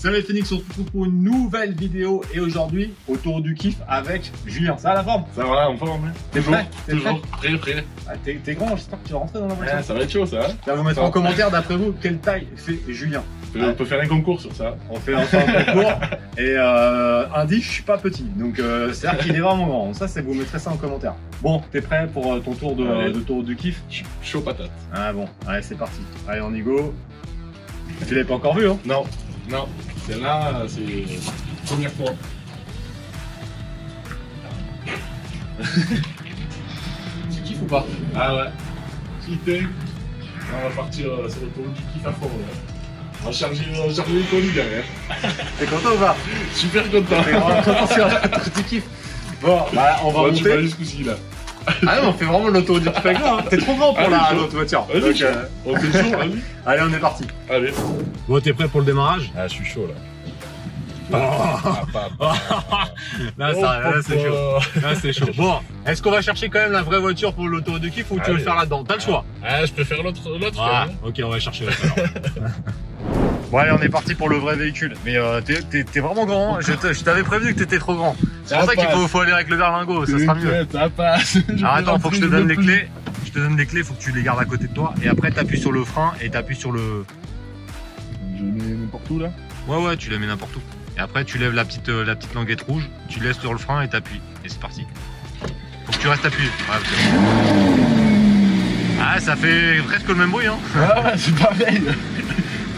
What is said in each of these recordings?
Salut Phoenix, on se retrouve pour une nouvelle vidéo et aujourd'hui, autour du kiff avec Julien. Ça va la forme? Ça va, on forme. hein T'es prêt? Toujours, prêt, prêt. Ah, T'es grand, j'espère que tu vas rentrer dans la voiture. Ouais, ça va être chaud ça. Hein Ça va vous mettre en commentaire d'après vous quelle taille fait Julien? on, peut, faire un concours sur ça. On fait un concours et euh, indice, je suis pas petit, donc euh, c'est-à-dire qu'il est vraiment grand. Ça, c'est vous mettrez ça en commentaire. Bon, t'es prêt pour euh, ton tour de, de tour du kiff? Ch- Chaud patate. Ah bon, allez c'est parti. Allez on y go. Tu l'avais pas encore vu hein? Non, non. Celle-là, c'est première fois. Tu kiffes ou pas? Ah ouais. Kiffé. On va partir euh, sur le tour du kiff à fond. On va charger, les colis derrière. T'es content ou pas? Super content. T'es content sur la tour du kiff Bon, bah on va tu vas monter. jusqu'où-ci là. Ah non, on fait vraiment l'autoroute du hein. T'es trop grand pour Allez, la chaud. l'autre voiture. Vas-y, Donc, euh, On fait chaud, vas-y. Allez, on est parti. Allez. Bon, t'es prêt pour le démarrage? Ah, je suis chaud là. Oh. Ah, pas, pas. Là, Oh, ça, là, c'est chaud. Là, c'est chaud. Bon, est-ce qu'on va chercher quand même la vraie voiture pour l'autoroute du kiff ou tu veux le faire là-dedans? T'as le choix. Ah, je préfère l'autre. l'autre Ah, même. ok, on va chercher l'autre alors. Bon allez, on est parti pour le vrai véhicule. Mais euh, t'es- vraiment grand. hein. Je t'avais prévenu que t'étais trop grand. C'est pour Ça qu'il faut, aller avec le berlingot, ça sera mieux. Ça passe. Alors attends, faut que je te donne les clés. Je te donne les clés, faut que tu les gardes à côté de toi. Et après, t'appuies sur le frein et t'appuies sur le. Je mets n'importe où là. Ouais, ouais, tu les mets n'importe où. Et après, tu lèves la petite, euh, la petite languette rouge, tu laisses sur le frein et t'appuies. Et c'est parti. Faut que tu restes appuyé. Ouais, Ah, ça fait presque le même bruit, hein. Ah ouais, c'est pareil.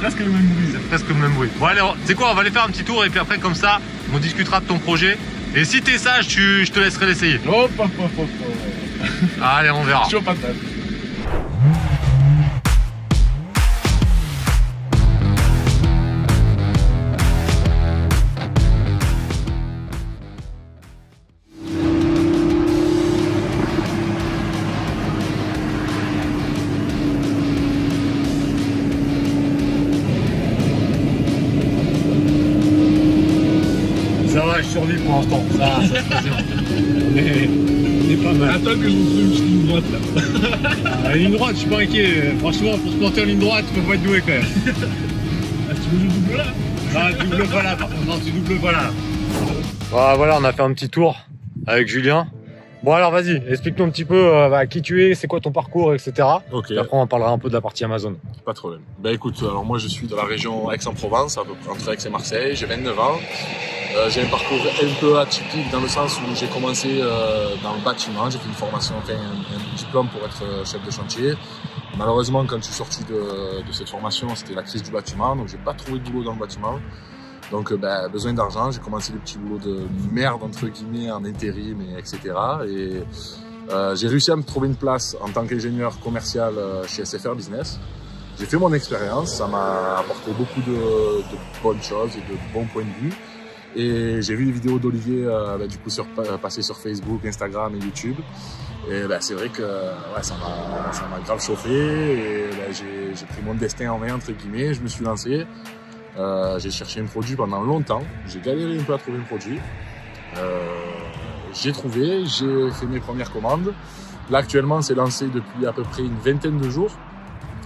Presque le même bruit. C'est presque le même bruit. Bon, allez, sais quoi, on va aller faire un petit tour et puis après, comme ça, on discutera de ton projet. Et si t'es sage, tu, je te laisserai l'essayer. Hop, hop, hop. Allez, on verra. Patate. Ça je survis pour l'instant. Ça, ça se passe bien. Mais c'est pas mal. Attends que je vous trouve une ligne droite là. La ligne droite, je suis pas inquiet. Franchement, pour se planter en ligne droite, tu peux pas être doué quand même. Ah, tu veux que je double là Non, tu doubles pas là, par contre. Non, tu doubles pas là. Voilà, voilà, on a fait un petit tour avec Julien. Bon, alors vas-y, explique-nous un petit peu euh, bah, qui tu es, c'est quoi ton parcours, etc. Ok, Et après, on parlera un peu de la partie Amazon. pas de problème. Ben écoute, alors moi je suis de la région Aix-en-Provence, à peu près entre Aix et Marseille, j'ai 29 ans. Euh, j'ai un parcours un peu atypique dans le sens où j'ai commencé euh, dans le bâtiment, j'ai fait une formation, enfin un, un diplôme pour être euh, chef de chantier. Malheureusement, quand je suis sorti de, de cette formation, c'était la crise du bâtiment, donc j'ai pas trouvé de boulot dans le bâtiment. Donc, euh, ben, besoin d'argent, j'ai commencé des petits boulots de merde, entre guillemets, en intérim, et etc. Et euh, j'ai réussi à me trouver une place en tant qu'ingénieur commercial euh, chez SFR Business. J'ai fait mon expérience, ça m'a apporté beaucoup de, de bonnes choses et de bons points de vue. Et j'ai vu les vidéos d'Olivier euh, ben, du coup passer sur Facebook, Instagram et YouTube. Et ben, c'est vrai que ouais, ça m'a grave chauffé. Et j'ai j'ai pris mon destin en main entre guillemets. Je me suis lancé. Euh, j'ai cherché un produit pendant longtemps. J'ai galéré un peu à trouver un produit. Euh, j'ai trouvé, j'ai fait mes premières commandes. Là actuellement, c'est lancé depuis à peu près une vingtaine de jours.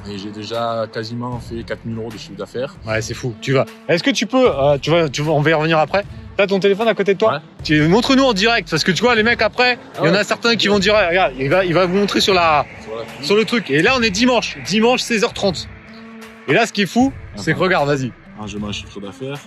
Et j'ai déjà quasiment fait 4000 euros de chiffre d'affaires. Ouais, c'est fou. Tu vas. Est-ce que tu peux, euh, tu vas, tu vas, on va y revenir après. T'as ton téléphone à côté de toi Ouais. Tu montre-nous en direct parce que tu vois les mecs après, il y en Ah a certains qui vont dire, regarde, il va, il va vous montrer sur la, Sur la sur le truc. Et là, on est dimanche, dimanche 16h30. Et là, ce qui est fou, c'est que regarde, vas-y. Ah, je mets un chiffre d'affaires.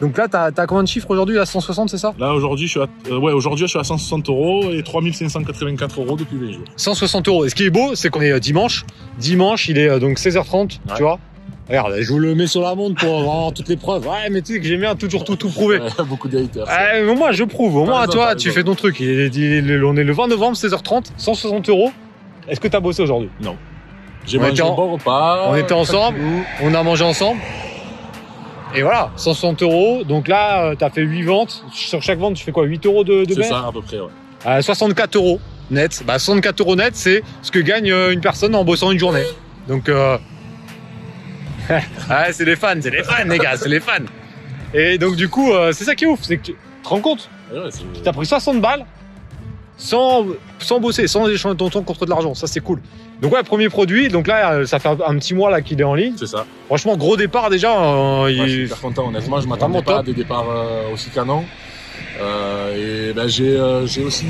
Donc là, t'as, t'as combien de chiffres aujourd'hui? Là, 160, c'est ça? Là aujourd'hui, je suis à, euh, ouais, aujourd'hui, je suis à 160 euros et 3584 euros depuis 20 jours. 160 euros. Et ce qui est beau, c'est qu'on est euh, dimanche. Dimanche, il est euh, donc 16h30, Ouais. tu vois. Regarde, je vous le mets sur la montre pour avoir toutes les preuves. Ouais, mais tu sais que j'aime bien toujours tout, tout prouver. Beaucoup de haters. Mais moi, je prouve. Au moins, toi, tu fais ton truc. Il est- il est- on est le 20 novembre, 16h30, 160 euros. Est-ce que t'as bossé aujourd'hui? J'ai on mangé un bon repas. on était ensemble. On a mangé ensemble. Et voilà, 160 euros. Donc là, euh, t'as fait 8 ventes. Sur chaque vente, tu fais quoi? 8 euros de, de C'est ça, à peu près, ouais. Euh, 64 euros net. Bah, 64 euros net, c'est ce que gagne euh, une personne en bossant une journée. Donc, euh... ouais, c'est les fans, c'est les fans, les gars, c'est les fans. Et donc, du coup, euh, c'est ça qui est ouf, c'est que tu tu te rends compte? Ouais, T'as pris 60 balles sans, sans bosser, sans échanger ton temps contre de l'argent. Ça, c'est cool. Donc ouais, premier produit. Donc là, ça fait un, petit mois là qu'il est en ligne. C'est ça. Franchement, gros départ déjà. euh, Ouais, je suis il- super content, honnêtement. Je m'attendais pas top. à des départs euh, aussi canons. Euh, et ben, j'ai euh, j'ai aussi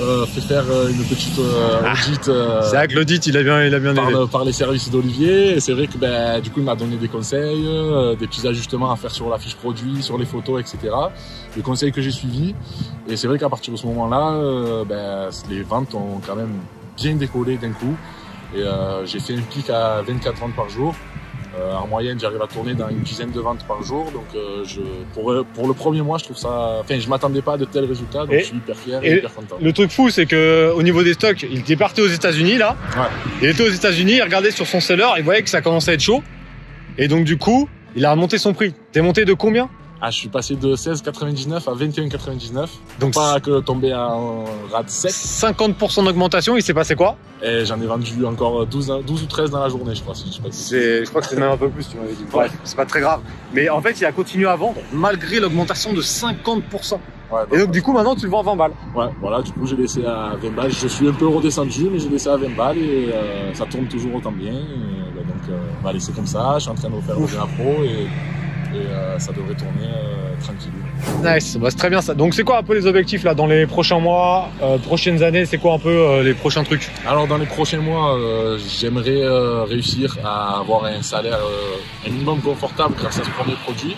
euh, fait faire euh, une petite euh, audit euh, C'est vrai que l'audit, il a bien, il a bien par, le- par les services d'Olivier. Et c'est vrai que ben, du coup, il m'a donné des conseils, euh, des petits ajustements à faire sur la fiche produit, sur les photos, etc. Les conseils que j'ai suivis. Et c'est vrai qu'à partir de ce moment-là, ben, les ventes ont quand même bien décollé d'un coup. Et euh, j'ai fait un pic à 24 ventes par jour. Euh, en moyenne, j'arrive à tourner dans une dizaine de ventes par jour. Donc, euh, je, pour, pour le premier mois, je trouve ça. Enfin, je m'attendais pas à de tels résultats. Donc, Et- je suis hyper fier et, et- hyper content. Le truc fou, c'est que au niveau des stocks, il était parti aux États-Unis là. Ouais. Il était aux États-Unis, il regardait sur son seller, il voyait que ça commençait à être chaud. Et donc du coup, il a remonté son prix. T'es monté de combien? Ah, je suis passé de 16,99 à 21,99. Donc Pas que tomber à un rate sec. 50% d'augmentation. Il s'est passé quoi? Et j'en ai vendu encore 12, dans- 12 ou 13 dans la journée, je crois. Si je sais pas si C'est, je crois que c'est même un peu plus. Tu m'avais dit. Bref, c'est pas très grave. Mais en fait, il a continué à vendre malgré l'augmentation de 50%. Ouais, Et donc du coup, maintenant, tu le vends à 20 balles. ouais, voilà, du coup, j'ai laissé à 20 balles. Je suis un peu redescendu, mais j'ai laissé à 20 balles et euh, ça tourne toujours autant bien. Et, bah, donc, euh, on va laisser comme ça. Je suis en train de refaire le Ouf. Pro et, et euh, ça devrait tourner euh, tranquille. Nice, bah, c'est très bien ça. Donc c'est quoi un peu les objectifs là dans les prochains mois, euh, prochaines années? C'est quoi un peu les prochains trucs? Alors dans les prochains mois, j'aimerais réussir à avoir un salaire un minimum confortable grâce à ce premier produit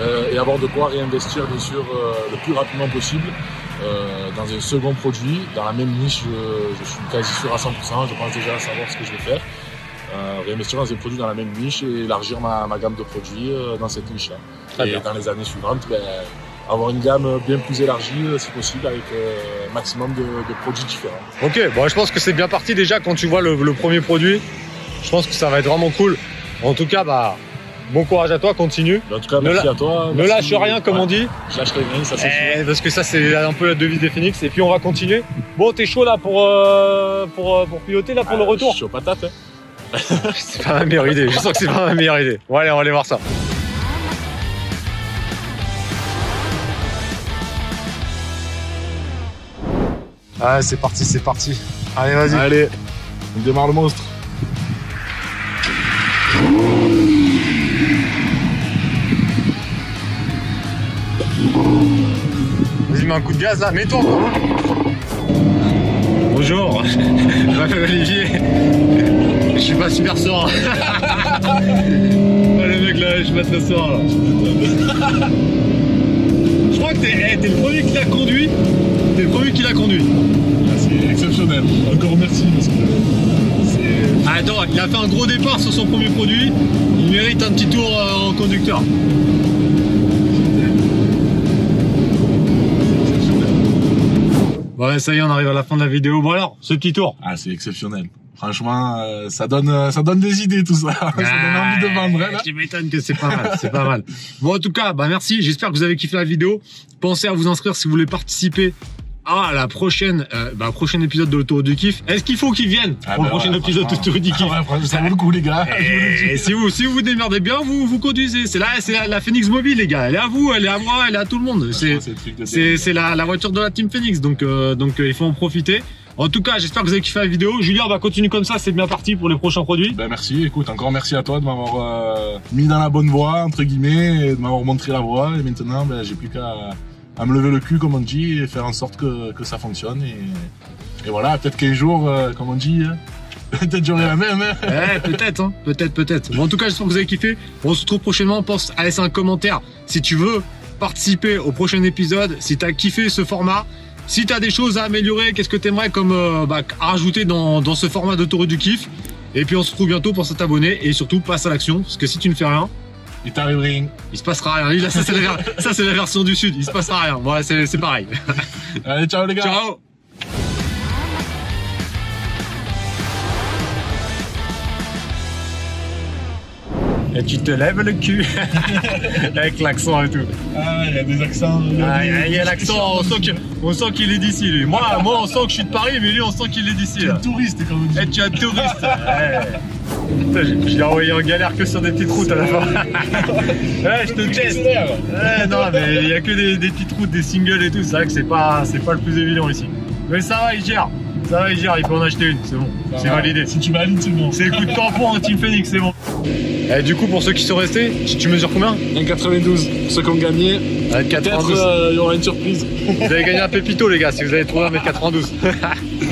euh, et avoir de quoi réinvestir bien sûr euh, le plus rapidement possible euh, dans un second produit, dans la même niche, je, je suis quasi sûr à 100%, je pense déjà savoir ce que je vais faire. Euh, réinvestir dans un produit dans la même niche et élargir ma, ma gamme de produits euh, dans cette niche-là. Et bien. dans les années suivantes, ben, avoir une gamme bien plus élargie euh, si possible avec un maximum de, de produits différents. Ok, bon, je pense que c'est bien parti déjà quand tu vois le, le premier produit. Je pense que ça va être vraiment cool. En tout cas, bah, bon courage à toi, continue. En tout cas, merci à toi. Ne lâche rien, comme Ouais, on dit. Je lâcherai rien, ça c'est sûr. Eh, parce que ça, c'est un peu la devise des Phoenix. Et puis, on va continuer. Bon, t'es chaud là pour, euh, pour, pour piloter là pour le Euh, retour Je suis aux patates. hein. C'est pas ma meilleure idée. Je sens que c'est pas ma meilleure idée. Bon, allez, on va aller voir ça. Ah, c'est parti, c'est parti. Allez, vas-y. Allez, on démarre le monstre. Vas-y, mets un coup de gaz là, mets-toi. Bonjour, je m'appelle Olivier. Je suis pas super serein. Oh, le mec là, je suis pas très serein là. Je crois que t'es eh, t'es le premier qui l'a conduit. T'es le premier qui l'a conduit. Ah, C'est exceptionnel. Encore merci parce que c'est. Ah, Attends, il a fait un gros départ sur son premier produit. Il mérite un petit tour euh, en conducteur. Ouais, ça y est, on arrive à la fin de la vidéo. Bon alors, ce petit tour. Ah, c'est exceptionnel. Franchement, euh, ça donne, euh, ça donne des idées tout ça. ça donne envie de vendre. hein, là. Je m'étonne que c'est pas mal, c'est pas mal. Bon, en tout cas, bah merci. J'espère que vous avez kiffé la vidéo. Pensez à vous inscrire si vous voulez participer à la prochaine, euh, bah, prochain épisode de l'Autoroute du Kiff. Est-ce qu'il faut qu'il vienne Ah, pour le bah, prochain ouais, épisode de l'Autoroute du Kiff Ah ouais, ça vaut le coup, les gars. Le. Et si vous, si vous vous démerdez bien, vous, vous conduisez. C'est là, c'est la, la Phoenix Mobile, les gars. Elle est à vous, elle est à moi, elle est à tout le monde. C'est, la, la voiture de la Team Phoenix. Donc, euh, donc, euh, il faut en profiter. En tout cas, j'espère que vous avez kiffé la vidéo. Julien, bah, continue comme ça. C'est bien parti pour les prochains produits. Ben merci, écoute, encore merci à toi de m'avoir euh, mis dans la bonne voie, entre guillemets, et de m'avoir montré la voie. Et maintenant, ben, j'ai plus qu'à à me lever le cul, comme on dit, et faire en sorte que, que ça fonctionne. Et, et voilà, peut-être qu'un jour, euh, comme on dit, hein, peut-être j'aurai la même. Hein. Eh, peut-être, hein. Peut-être, peut-être. Bon, en tout cas, j'espère que vous avez kiffé. On se retrouve prochainement. Pense à laisser un commentaire si tu veux participer au prochain épisode, si t'as kiffé ce format. Si t'as des choses à améliorer, qu'est-ce que t'aimerais comme euh, bah, à rajouter dans, dans ce format d'autoroute du kiff? Et puis on se retrouve bientôt pour s'abonner et surtout passe à l'action parce que si tu ne fais rien, Il t'arrive rien. il se passera rien. Là, ça c'est la, version du sud, il se passera rien. Voilà, c'est c'est pareil. Allez, ciao les gars. Ciao Et tu te lèves le cul avec l'accent et tout. Ah, il y a des accents. Ah, il y a- l'accent, on sent qu'il est d'ici lui. Moi, moi, on sent que je suis de Paris, mais lui, on sent qu'il est d'ici. là. Touriste, comme on dit. Eh, tu es un touriste. Ouais. J'ai- Je l'ai envoyé en galère que sur des petites routes à la fin. Ouais, je te teste. Ouais, non, mais il y a que des, des petites routes, des singles et tout. C'est vrai que c'est pas, pas le plus évident ici. Mais ça va, il gère. Ça va, Gérard, il peut en acheter une, c'est bon. C'est validé. Si tu valides, c'est bon. C'est le coup de tampon en Team Phoenix, c'est bon. Et du coup, pour ceux qui sont restés, tu, tu mesures combien 1,92. Ceux qui ont gagné, peut-être 1m92. euh, il y aura une surprise. Vous avez gagné un pépito, les gars, si vous avez trouvé 1m92.